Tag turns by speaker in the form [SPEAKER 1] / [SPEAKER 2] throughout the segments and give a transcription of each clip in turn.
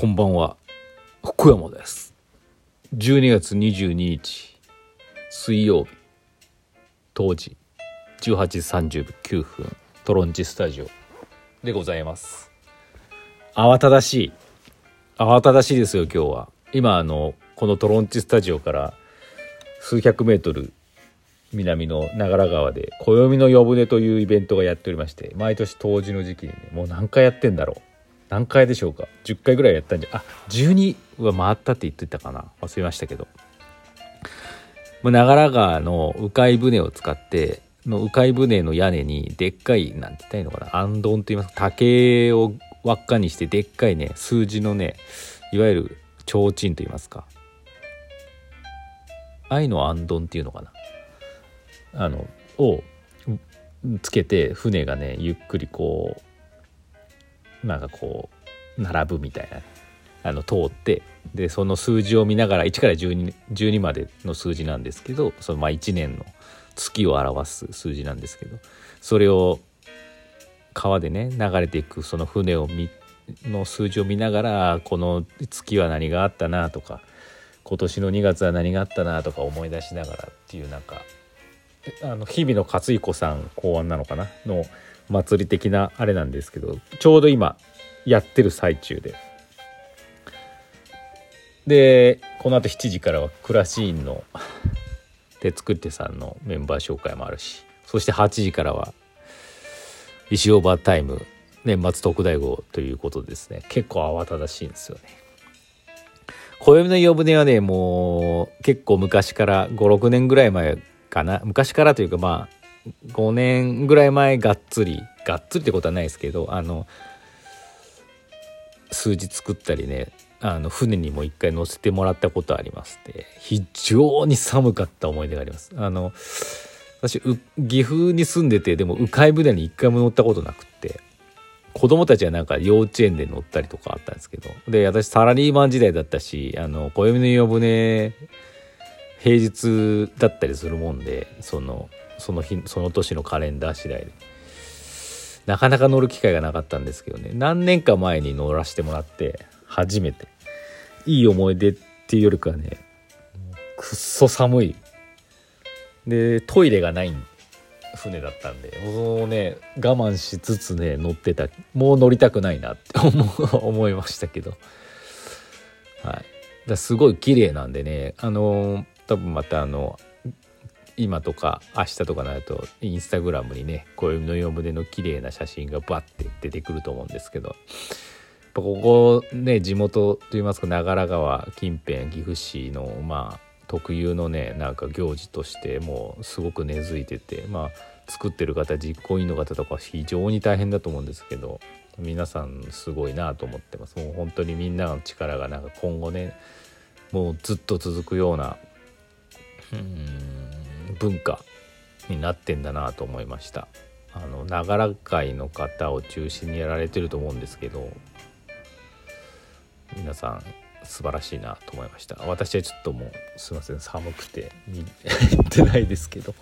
[SPEAKER 1] こんばんは。福山です。12月22日水曜日。当時18時39分トロンチスタジオでございます。慌ただしい。慌ただしいですよ今日は。今あのこのトロンチスタジオから数百メートル南の長良川で暦の夜船というイベントがやっておりまして毎年冬至の時期にねもう何回やってんだろう。何回でしょうか？10回ぐらいやったんじゃ。あ12は回ったって言ってたかな。忘れましたけど。長良川の鵜飼船を使っての鵜飼船の屋根にでっかいなんて言ったらいいのかな。あんどんと言いますか。竹を輪っかにしてでっかいね数字のねいわゆる提灯と言いますか。愛のあんどんっていうのかな。あのをつけて船がねゆっくりこうなんかこう並ぶみたいな。あの通って。でその数字を見ながら1から 12, 12までの数字なんですけどそのまあ1年の月を表す数字なんですけどそれを川でね流れていくその船を見の数字を見ながらこの月は何があったなとか今年の2月は何があったなとか思い出しながらっていうなんかあの日々の勝彦さん考案なのかな？の祭り的なあれなんですけどちょうど今やってる最中で。でこのあと7時からはクラシーンの手作ってさんのメンバー紹介もあるしそして8時からは石オーバータイム年末特大号ということですね。結構慌ただしいんですよね。暦の夜船はねもう結構昔から56年ぐらい前かな。昔からというかまあ5年ぐらい前がっつりがっつりってことはないですけどあの数字作ったりねあの船にも一回乗せてもらったことありますで非常に寒かった思い出があります。あの私岐阜に住んでてでも鵜飼船に一回も乗ったことなくって子供たちはなんか幼稚園で乗ったりとかあったんですけどで私サラリーマン時代だったしあの暦の夜船平日だったりするもんでそのその日その年のカレンダー次第で。なかなか乗る機会がなかったんですけどね。何年か前に乗らせてもらって初めて。いい思い出っていうよりかねくっそ寒い。でトイレがない船だったんでもうね我慢しつつね乗ってた。もう乗りたくないなって 思いましたけど。はい。だすごい綺麗なんでねあの多分またあの今とか明日とかなるとインスタグラムにね暦の夜船の綺麗な写真がバッて出てくると思うんですけど。ぱここね地元といいますか長良川近辺岐阜市のまあ特有のねなんか行事としてもうすごく根付いててまあ作ってる方実行委員の方とか非常に大変だと思うんですけど皆さんすごいなと思ってます。もう本当にみんなの力がなんか今後ねもうずっと続くようなうん文化になってんだなと思いました。あの長良会の方を中心にやられてると思うんですけど皆さん素晴らしいなと思いました。私はちょっともうすいません寒くて行ってないですけど。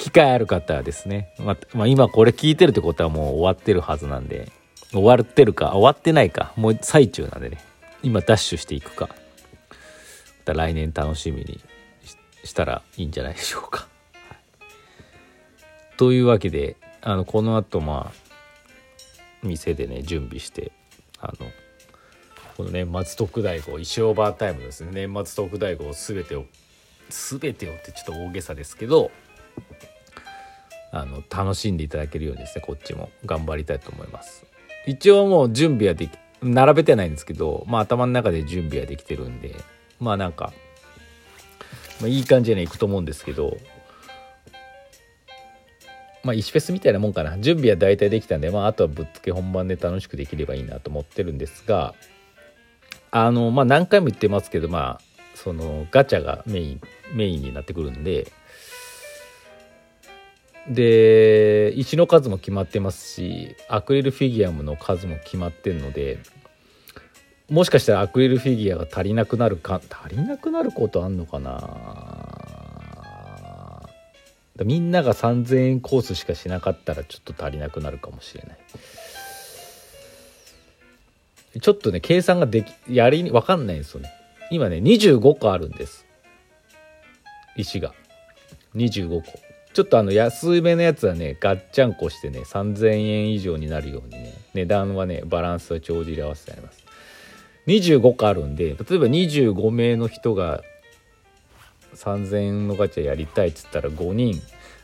[SPEAKER 1] 機会ある方はですね、ままあ、今これ聞いてるってことはもう終わってるはずなんで終わってるか終わってないかもう最中なんでね今ダッシュしていくか。また来年楽しみにしたらいいんじゃないでしょうか。はい、というわけであのこのあとまあ店でね準備してあのこの年末特大号石オーバータイムですね。年末特大号全てを全てをってちょっと大げさですけどあの楽しんでいただけるようにですねこっちも頑張りたいと思います。一応もう準備はでき並べてないんですけどまあ頭の中で準備はできてるんでまあなんか、まあ、いい感じにいくと思うんですけどまあ石フェスみたいなもんかな。準備は大体できたんでまああとはぶっつけ本番で楽しくできればいいなと思ってるんですがあのまあ何回も言ってますけどまあそのガチャがメインメインになってくるんでで石の数も決まってますしアクリルフィギュアの数も決まってるのでもしかしたらアクリルフィギュアが足りなくなるか？足りなくなることあんのかな？みんなが3,000円コースしかしなかったらちょっと足りなくなるかもしれない。ちょっとね計算ができやりに分かんないんですよね。今ね25個あるんです。石が。25個。ちょっとあの安めのやつはねガッチャンコしてね3000円以上になるようにね値段はねバランスは帳尻合わせてあります。25個あるんで例えば25名の人が3000円のガチャやりたいっつったら5人。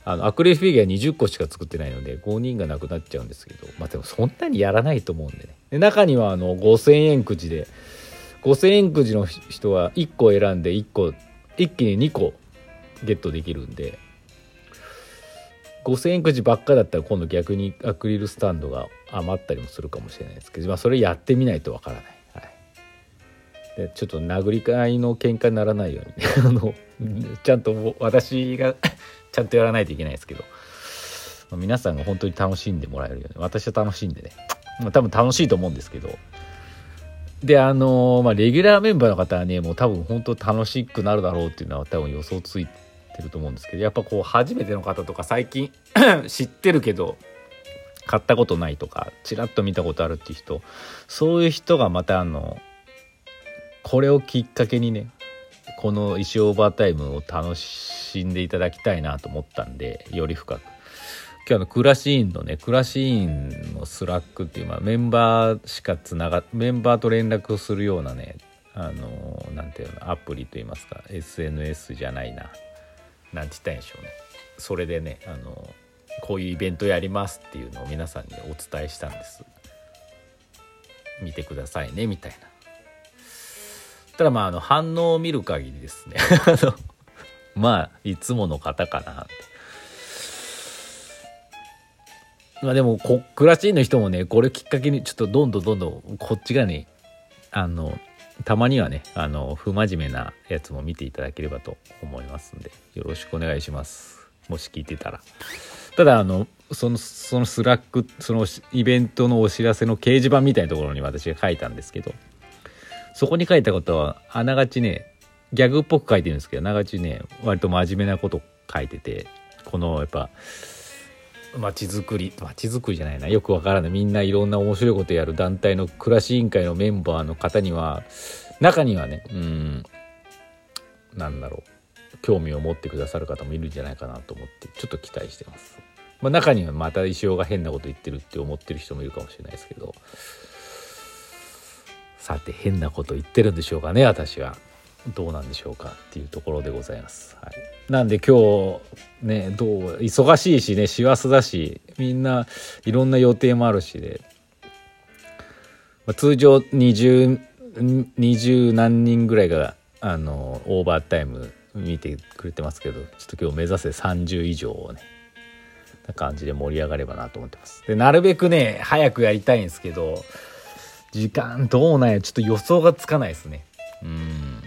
[SPEAKER 1] あのアクリルフィギュア20個しか作ってないので5人がなくなっちゃうんですけどまあでもそんなにやらないと思うんでね。で中にはあの5000円くじで5000円くじの人は1個選んで1個一気に2個ゲットできるんで5,000円くじばっかだったら今度逆にアクリルスタンドが余ったりもするかもしれないですけど、まあ、それやってみないとわからない、はい、でちょっと殴り合いの喧嘩にならないようにね あのちゃんと私が ちゃんとやらないといけないですけど、ま、皆さんが本当に楽しんでもらえるように私は楽しんでね、ま、多分楽しいと思うんですけどであのまあレギュラーメンバーの方はねもう多分本当楽しくなるだろうっていうのは多分予想ついてってると思うんですけどやっぱこう初めての方とか最近 知ってるけど買ったことないとかちらっと見たことあるっていう人そういう人がまたあのこれをきっかけにねこの石オーバータイムを楽しんでいただきたいなと思ったんでより深く。今日のクラシーンのねクラシーンの Slack っていう、まあ、メンバーしかつながメンバーと連絡をするようなねあの何ていうのアプリといいますか SNS じゃないな何て言ったらいいんでしょうね。それでねあのこういうイベントやりますっていうのを皆さんにお伝えしたんです。見てくださいねみたいな。ただまああの反応を見る限りですね。まあいつもの方かな。ってまあでもこクラシーンの人もねこれきっかけにちょっとどんどんどんどんこっちがねあのたまにはねあの不真面目なやつも見ていただければと思いますんでよろしくお願いします。もし聞いてたら。ただあのそのその Slack そのイベントのお知らせの掲示板みたいなところに私が書いたんですけど。そこに書いたことはあながちねギャグっぽく書いてるんですけどあながちね割と真面目なこと書いててこのやっぱ街づくり街づくりじゃないなよくわからないみんないろんな面白いことやる団体の暮らし委員会のメンバーの方には中にはねうんなんだろう興味を持ってくださる方もいるんじゃないかなと思ってちょっと期待してます。まあ、中にはまた石尾が変なこと言ってるって思ってる人もいるかもしれないですけどさて変なこと言ってるんでしょうかね私は。どうなんでしょうかっていうところでございます。はい、なんで今日ねどう忙しいしね師走だしみんないろんな予定もあるしで、まあ、通常 20, 20何人ぐらいがあのオーバータイム見てくれてますけどちょっと今日目指せ30以上をねな感じで盛り上がればなと思ってます。でなるべくね早くやりたいんですけど時間どうなんやちょっと予想がつかないですね。うん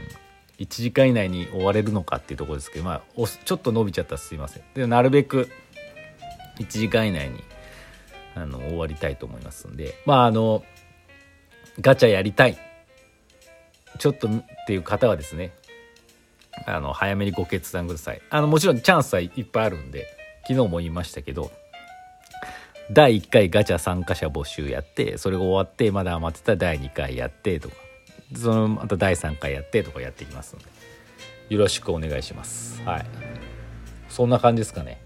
[SPEAKER 1] 1時間以内に終われるのかっていうとこですけど、まあ、ちょっと伸びちゃったらすいません。でなるべく1時間以内にあの終わりたいと思いますんで、まあ、あの、ガチャやりたい。ちょっとっていう方はですね、あの、早めにご決断ください。あの、もちろんチャンスはいっぱいあるんで、昨日も言いましたけど、第1回ガチャ参加者募集やって、それが終わって、まだ余ってたら第2回やってとか、そのまた第3回やってとかやっていきますので。よろしくお願いします。はい。そんな感じですかね。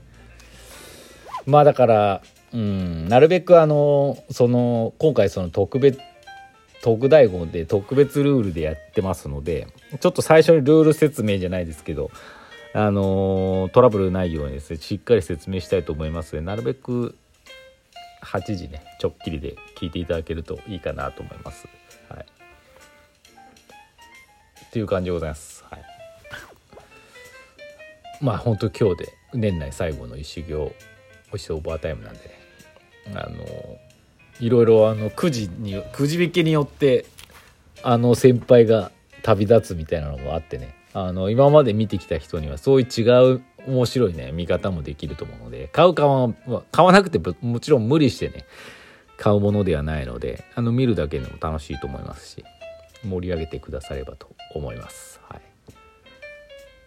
[SPEAKER 1] まあだからうん。なるべくあのその今回その特別特大号で特別ルールでやってますのでちょっと最初にルール説明じゃないですけどあのトラブルないようにですねしっかり説明したいと思いますのでなるべく8時ねちょっきりで聞いていただけるといいかなと思います。はいっていう感じでございます。はい、まあ本当今日で年内最後の一修行おいしオーバータイムなんでねあのいろいろあのくじにくじ引きによってあの先輩が旅立つみたいなのもあってねあの今まで見てきた人にはそういう違う面白いね見方もできると思うので買う買わ買わなくてもちろん無理してね買うものではないのであの見るだけでも楽しいと思いますし盛り上げてくださればと思います。はい。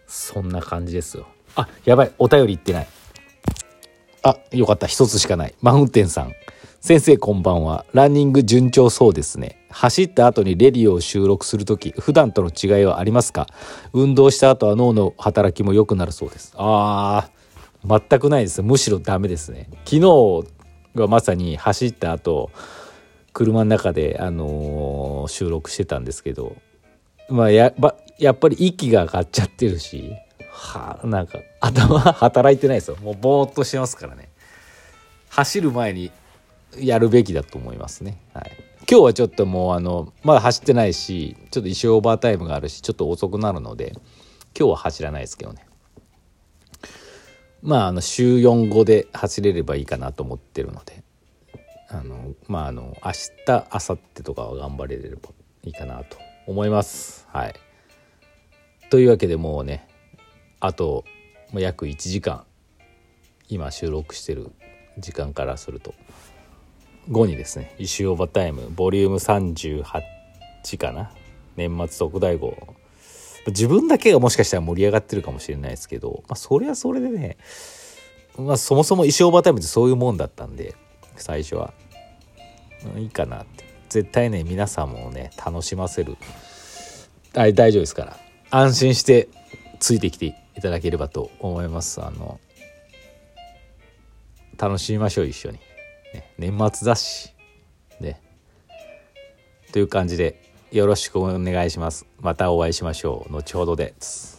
[SPEAKER 1] そんな感じですよ。あ、やばい。お便り言ってない。あ、よかった。一つしかない。マウンテンさん。先生こんばんは。ランニング順調そうですね。走った後にレディオを収録する時普段との違いはありますか？運動した後は脳の働きも良くなるそうです。あー。全くないです。むしろダメですね。昨日がまさに走った後車の中で、あのー収録してたんですけどまあやばやっぱり息が上がっちゃってるしはあなんか頭 働いてないですよ。もうぼーっとしてますからね。走る前にやるべきだと思いますね。はい、今日はちょっともうあのまだ走ってないしちょっと一周オーバータイムがあるしちょっと遅くなるので今日は走らないですけどね。まああの週4後で走れればいいかなと思ってるのであのまああの明日明後日とかは頑張れればいいかなと思います。はい、というわけでもうねあとま約1時間今収録してる時間からすると後にですね「石オーバタイム」ボリューム38かな。年末特大号。自分だけがもしかしたら盛り上がってるかもしれないですけど、まあ、それはそれでね、まあ、そもそも石オーバタイムってそういうもんだったんで最初は、うんいいかなって。絶対ね皆さんもね楽しませる。あ大丈夫ですから。安心してついてきていただければと思います。あの楽しみましょう一緒に、ね、年末だしねという感じでよろしくお願いします。またお会いしましょう。後ほどです。